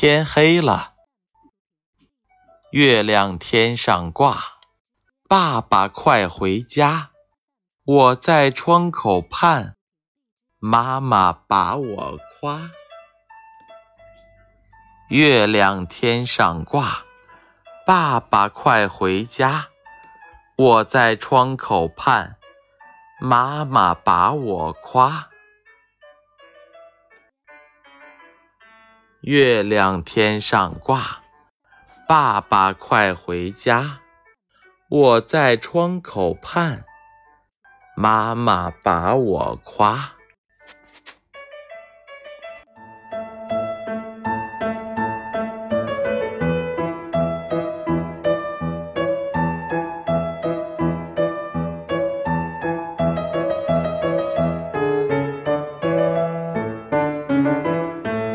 天黑了，月亮天上挂，爸爸快回家，我在窗口盼，妈妈把我夸。月亮天上挂，爸爸快回家，我在窗口盼，妈妈把我夸。月亮天上挂，爸爸快回家，我在窗口盼，妈妈把我夸。